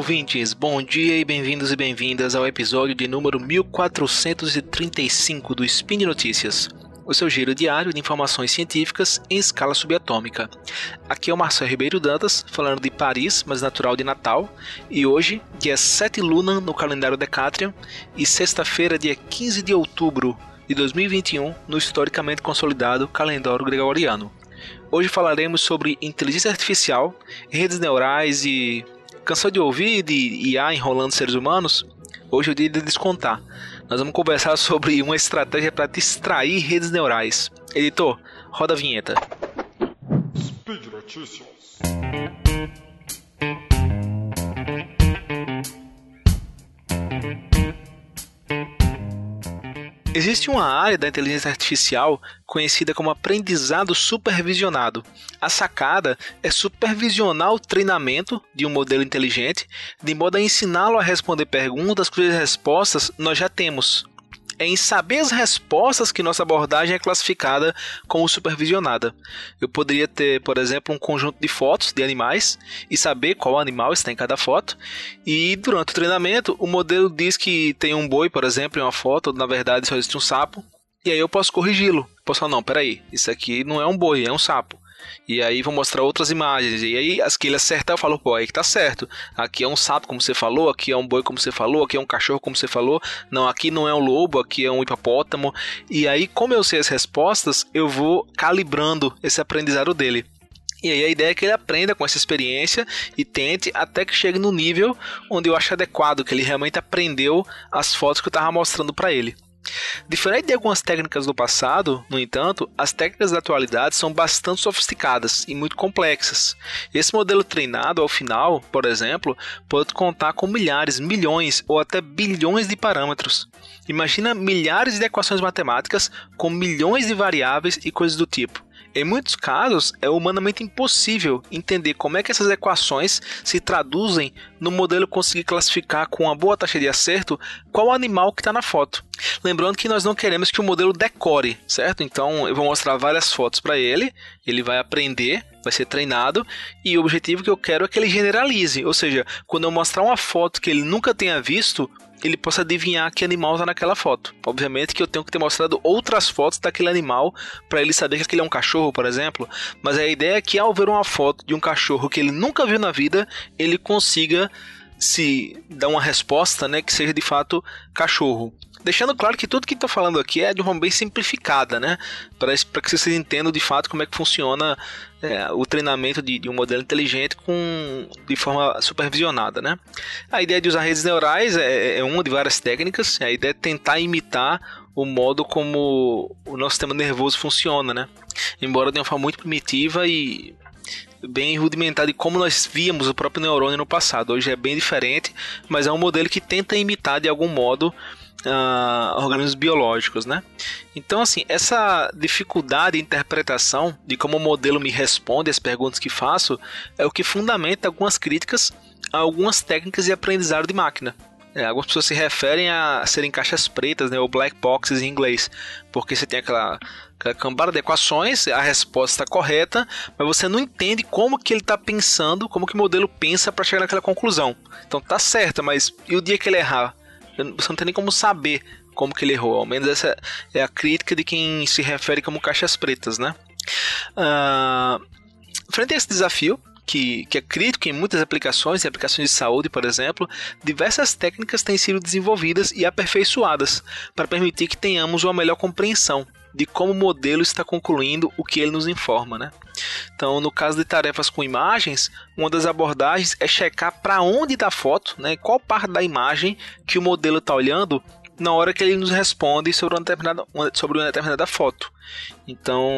ouvintes, bom dia e bem-vindos e bem-vindas ao episódio de número 1435 do Spin Notícias, o seu giro diário de informações científicas em escala subatômica. Aqui é o Marcelo Ribeiro Dantas, falando de Paris, mas natural de Natal, e hoje, dia 7 Luna no calendário Decatrian, e sexta-feira, dia 15 de outubro de 2021, no historicamente consolidado calendário gregoriano. Hoje falaremos sobre inteligência artificial, redes neurais e. Cansou de ouvir de IA enrolando seres humanos? Hoje é o dia de descontar. Nós vamos conversar sobre uma estratégia para distrair redes neurais. Editor, roda a vinheta. Speed Notícias. Existe uma área da inteligência artificial conhecida como aprendizado supervisionado. A sacada é supervisionar o treinamento de um modelo inteligente de modo a ensiná-lo a responder perguntas cujas respostas nós já temos é em saber as respostas que nossa abordagem é classificada como supervisionada. Eu poderia ter, por exemplo, um conjunto de fotos de animais e saber qual animal está em cada foto. E durante o treinamento, o modelo diz que tem um boi, por exemplo, em uma foto, na verdade só existe um sapo. E aí eu posso corrigi-lo. Posso falar, não, peraí, isso aqui não é um boi, é um sapo. E aí vou mostrar outras imagens. E aí as que ele acertar, eu falo, pô, aí que tá certo. Aqui é um sapo, como você falou, aqui é um boi, como você falou, aqui é um cachorro, como você falou. Não, aqui não é um lobo, aqui é um hipopótamo. E aí, como eu sei as respostas, eu vou calibrando esse aprendizado dele. E aí a ideia é que ele aprenda com essa experiência e tente até que chegue no nível onde eu acho adequado, que ele realmente aprendeu as fotos que eu estava mostrando para ele. Diferente de algumas técnicas do passado, no entanto, as técnicas da atualidade são bastante sofisticadas e muito complexas. Esse modelo treinado, ao final, por exemplo, pode contar com milhares, milhões ou até bilhões de parâmetros. Imagina milhares de equações matemáticas com milhões de variáveis e coisas do tipo. Em muitos casos, é humanamente impossível entender como é que essas equações se traduzem no modelo conseguir classificar com uma boa taxa de acerto qual animal que está na foto. Lembrando que nós não queremos que o modelo decore, certo? Então eu vou mostrar várias fotos para ele, ele vai aprender, vai ser treinado e o objetivo que eu quero é que ele generalize, ou seja, quando eu mostrar uma foto que ele nunca tenha visto, ele possa adivinhar que animal está naquela foto. Obviamente que eu tenho que ter mostrado outras fotos daquele animal para ele saber que aquele é um cachorro, por exemplo. Mas a ideia é que ao ver uma foto de um cachorro que ele nunca viu na vida, ele consiga se dar uma resposta, né, que seja de fato cachorro. Deixando claro que tudo que estou falando aqui é de uma forma bem simplificada, né? Para que vocês entendam de fato como é que funciona é, o treinamento de, de, um modelo inteligente com, de forma supervisionada, né? A ideia de usar redes neurais é, é uma de várias técnicas. A ideia é tentar imitar o modo como o nosso sistema nervoso funciona, né? Embora de uma forma muito primitiva e bem rudimentar de como nós víamos o próprio neurônio no passado. Hoje é bem diferente, mas é um modelo que tenta imitar de algum modo uh, organismos biológicos, né? Então, assim, essa dificuldade de interpretação de como o modelo me responde às perguntas que faço é o que fundamenta algumas críticas a algumas técnicas de aprendizado de máquina. É, algumas pessoas se referem a serem caixas pretas, né, ou black boxes em inglês, porque você tem aquela, aquela cambada de equações, a resposta está correta, mas você não entende como que ele está pensando, como que o modelo pensa para chegar naquela conclusão. Então tá certo, mas e o dia que ele errar? Você não tem nem como saber como que ele errou. Ao menos essa é a crítica de quem se refere como caixas pretas, né? Uh, frente a esse desafio, que, que, é crítico em muitas aplicações, em aplicações de saúde, por exemplo, diversas técnicas têm sido desenvolvidas e aperfeiçoadas para permitir que tenhamos uma melhor compreensão de como o modelo está concluindo o que ele nos informa, né? Então, no caso de tarefas com imagens, uma das abordagens é checar para onde da foto, né, qual parte da imagem que o modelo está olhando na hora que ele nos responde sobre uma determinada, sobre uma determinada foto. Então,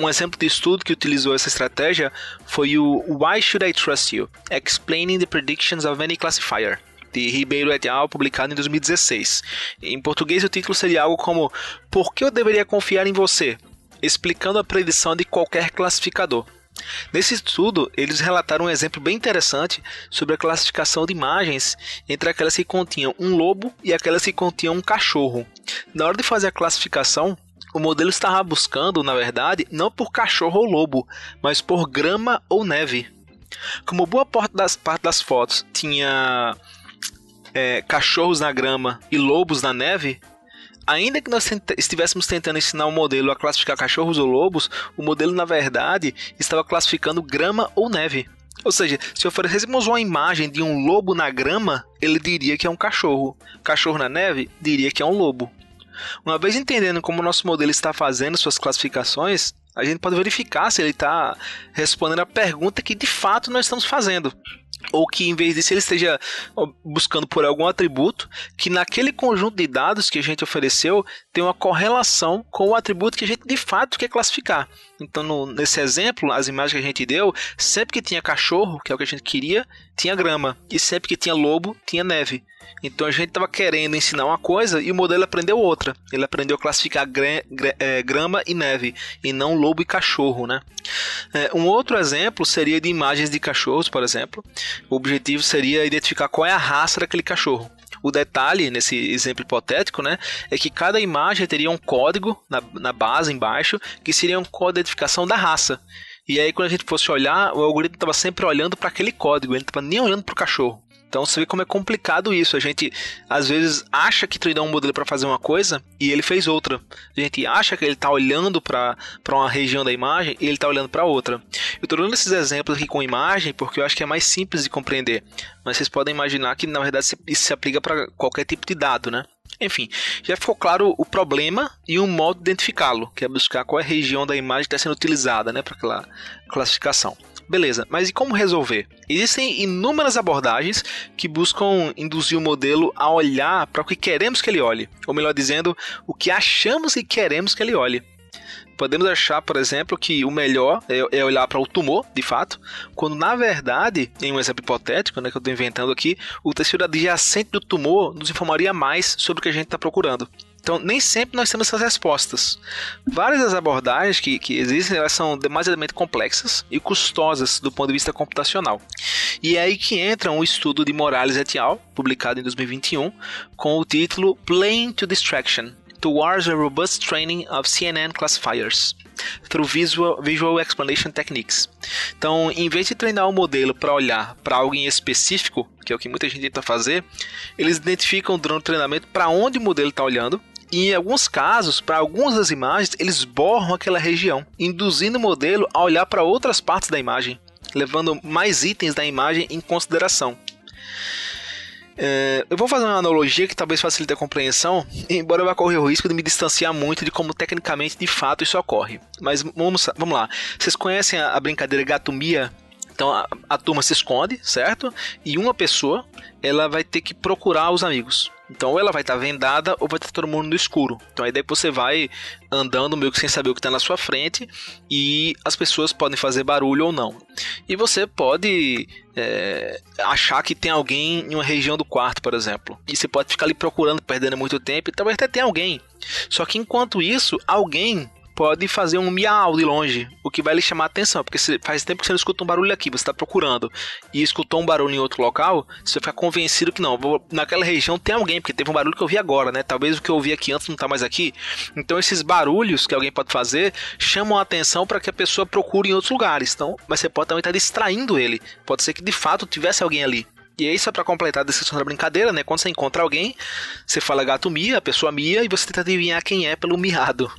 um exemplo de estudo que utilizou essa estratégia foi o Why Should I Trust You? Explaining the Predictions of Any Classifier de Ribeiro et al., publicado em 2016. Em português, o título seria algo como Por que eu deveria confiar em você? explicando a predição de qualquer classificador. Nesse estudo, eles relataram um exemplo bem interessante sobre a classificação de imagens entre aquelas que continham um lobo e aquelas que continham um cachorro. Na hora de fazer a classificação, o modelo estava buscando, na verdade, não por cachorro ou lobo, mas por grama ou neve. Como boa parte das, parte das fotos tinha é, cachorros na grama e lobos na neve, ainda que nós estivéssemos tentando ensinar o modelo a classificar cachorros ou lobos, o modelo na verdade estava classificando grama ou neve. Ou seja, se oferecêssemos uma imagem de um lobo na grama, ele diria que é um cachorro. Cachorro na neve diria que é um lobo. Uma vez entendendo como o nosso modelo está fazendo suas classificações, a gente pode verificar se ele está respondendo a pergunta que de fato nós estamos fazendo ou que em vez disso ele esteja buscando por algum atributo que naquele conjunto de dados que a gente ofereceu tem uma correlação com o atributo que a gente de fato quer classificar. Então, no, nesse exemplo, as imagens que a gente deu, sempre que tinha cachorro, que é o que a gente queria, tinha grama, e sempre que tinha lobo, tinha neve. Então a gente estava querendo ensinar uma coisa e o modelo aprendeu outra. Ele aprendeu a classificar é, grama e neve, e não lobo e cachorro, né? É, um outro exemplo seria de imagens de cachorros, por exemplo. O objetivo seria identificar qual é a raça daquele cachorro. O detalhe nesse exemplo hipotético, né, é que cada imagem teria um código na, na base embaixo, que seria um código de identificação da raça. E aí, quando a gente fosse olhar, o algoritmo estava sempre olhando para aquele código, ele não estava nem olhando para o cachorro. Então você vê como é complicado isso. A gente às vezes acha que treinou um modelo para fazer uma coisa e ele fez outra. A gente acha que ele está olhando para uma região da imagem e ele está olhando para outra. Eu estou dando esses exemplos aqui com imagem porque eu acho que é mais simples de compreender. Mas vocês podem imaginar que na verdade isso se aplica para qualquer tipo de dado, né? Enfim, já ficou claro o problema e um modo de identificá-lo, que é buscar qual é a região da imagem que está sendo utilizada né, para aquela classificação. Beleza, mas e como resolver? Existem inúmeras abordagens que buscam induzir o modelo a olhar para o que queremos que ele olhe, ou melhor dizendo, o que achamos que queremos que ele olhe. Podemos achar, por exemplo, que o melhor é, é olhar para o tumor, de fato, quando na verdade, em um exemplo hipotético né, que eu estou inventando aqui, o tecido adjacente do tumor nos informaria mais sobre o que a gente está procurando. Então, nem sempre nós temos essas respostas. Várias das abordagens que, que existem elas são demasiadamente complexas e custosas do ponto de vista computacional. E é aí que entra um estudo de Morales et al., publicado em 2021, com o título Playing to Distraction Towards a Robust Training of CNN Classifiers through Visual, visual Explanation Techniques. Então, em vez de treinar o modelo para olhar para algo em específico, que é o que muita gente tenta fazer, eles identificam durante o treinamento para onde o modelo está olhando e em alguns casos, para algumas das imagens, eles borram aquela região, induzindo o modelo a olhar para outras partes da imagem, levando mais itens da imagem em consideração. É, eu vou fazer uma analogia que talvez facilite a compreensão, embora eu vá correr o risco de me distanciar muito de como tecnicamente de fato isso ocorre. Mas vamos, vamos lá. Vocês conhecem a, a brincadeira gatomia? Então a, a turma se esconde, certo? E uma pessoa ela vai ter que procurar os amigos. Então, ou ela vai estar tá vendada ou vai estar tá todo mundo no escuro. Então, a ideia é você vai andando meio que sem saber o que está na sua frente e as pessoas podem fazer barulho ou não. E você pode é, achar que tem alguém em uma região do quarto, por exemplo. E você pode ficar ali procurando, perdendo muito tempo e talvez até tenha alguém. Só que enquanto isso, alguém pode fazer um miau de longe, o que vai lhe chamar a atenção, porque faz tempo que você não escuta um barulho aqui, você está procurando e escutou um barulho em outro local, você vai ficar convencido que não, vou, naquela região tem alguém, porque teve um barulho que eu vi agora, né? Talvez o que eu ouvi aqui antes não está mais aqui. Então esses barulhos que alguém pode fazer chamam a atenção para que a pessoa procure em outros lugares. Então, mas você pode também estar tá distraindo ele. Pode ser que de fato tivesse alguém ali. E aí, só para completar a descrição da brincadeira, né? Quando você encontra alguém, você fala gato mia, a pessoa mia, e você tenta adivinhar quem é pelo miado.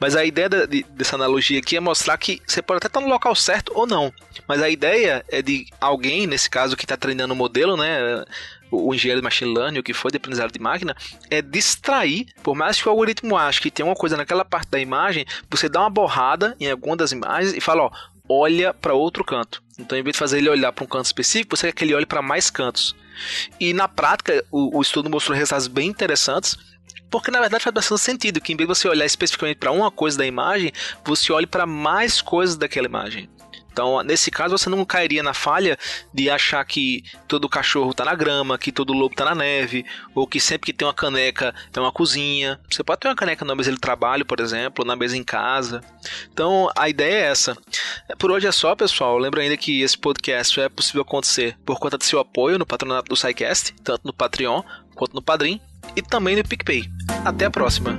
Mas a ideia de, dessa analogia aqui é mostrar que você pode até estar no local certo ou não. Mas a ideia é de alguém, nesse caso que está treinando o modelo, né? O engenheiro de machine learning, o que foi de aprendizado de máquina, é distrair, por mais que o algoritmo ache que tem uma coisa naquela parte da imagem, você dá uma borrada em alguma das imagens e fala, ó, olha para outro canto. Então, em vez de fazer ele olhar para um canto específico, você quer que ele olhe para mais cantos. E na prática, o, o estudo mostrou resultados bem interessantes, porque na verdade faz bastante sentido que em vez de você olhar especificamente para uma coisa da imagem, você olhe para mais coisas daquela imagem. Então, nesse caso, você não cairia na falha de achar que todo cachorro está na grama, que todo lobo está na neve, ou que sempre que tem uma caneca tem uma cozinha. Você pode ter uma caneca na mesa de trabalho, por exemplo, na mesa em casa. Então, a ideia é essa. Por hoje é só, pessoal. Lembra ainda que esse podcast é possível acontecer por conta do seu apoio no patronato do SciCast, tanto no Patreon quanto no Padrim, e também no PicPay. Até a próxima!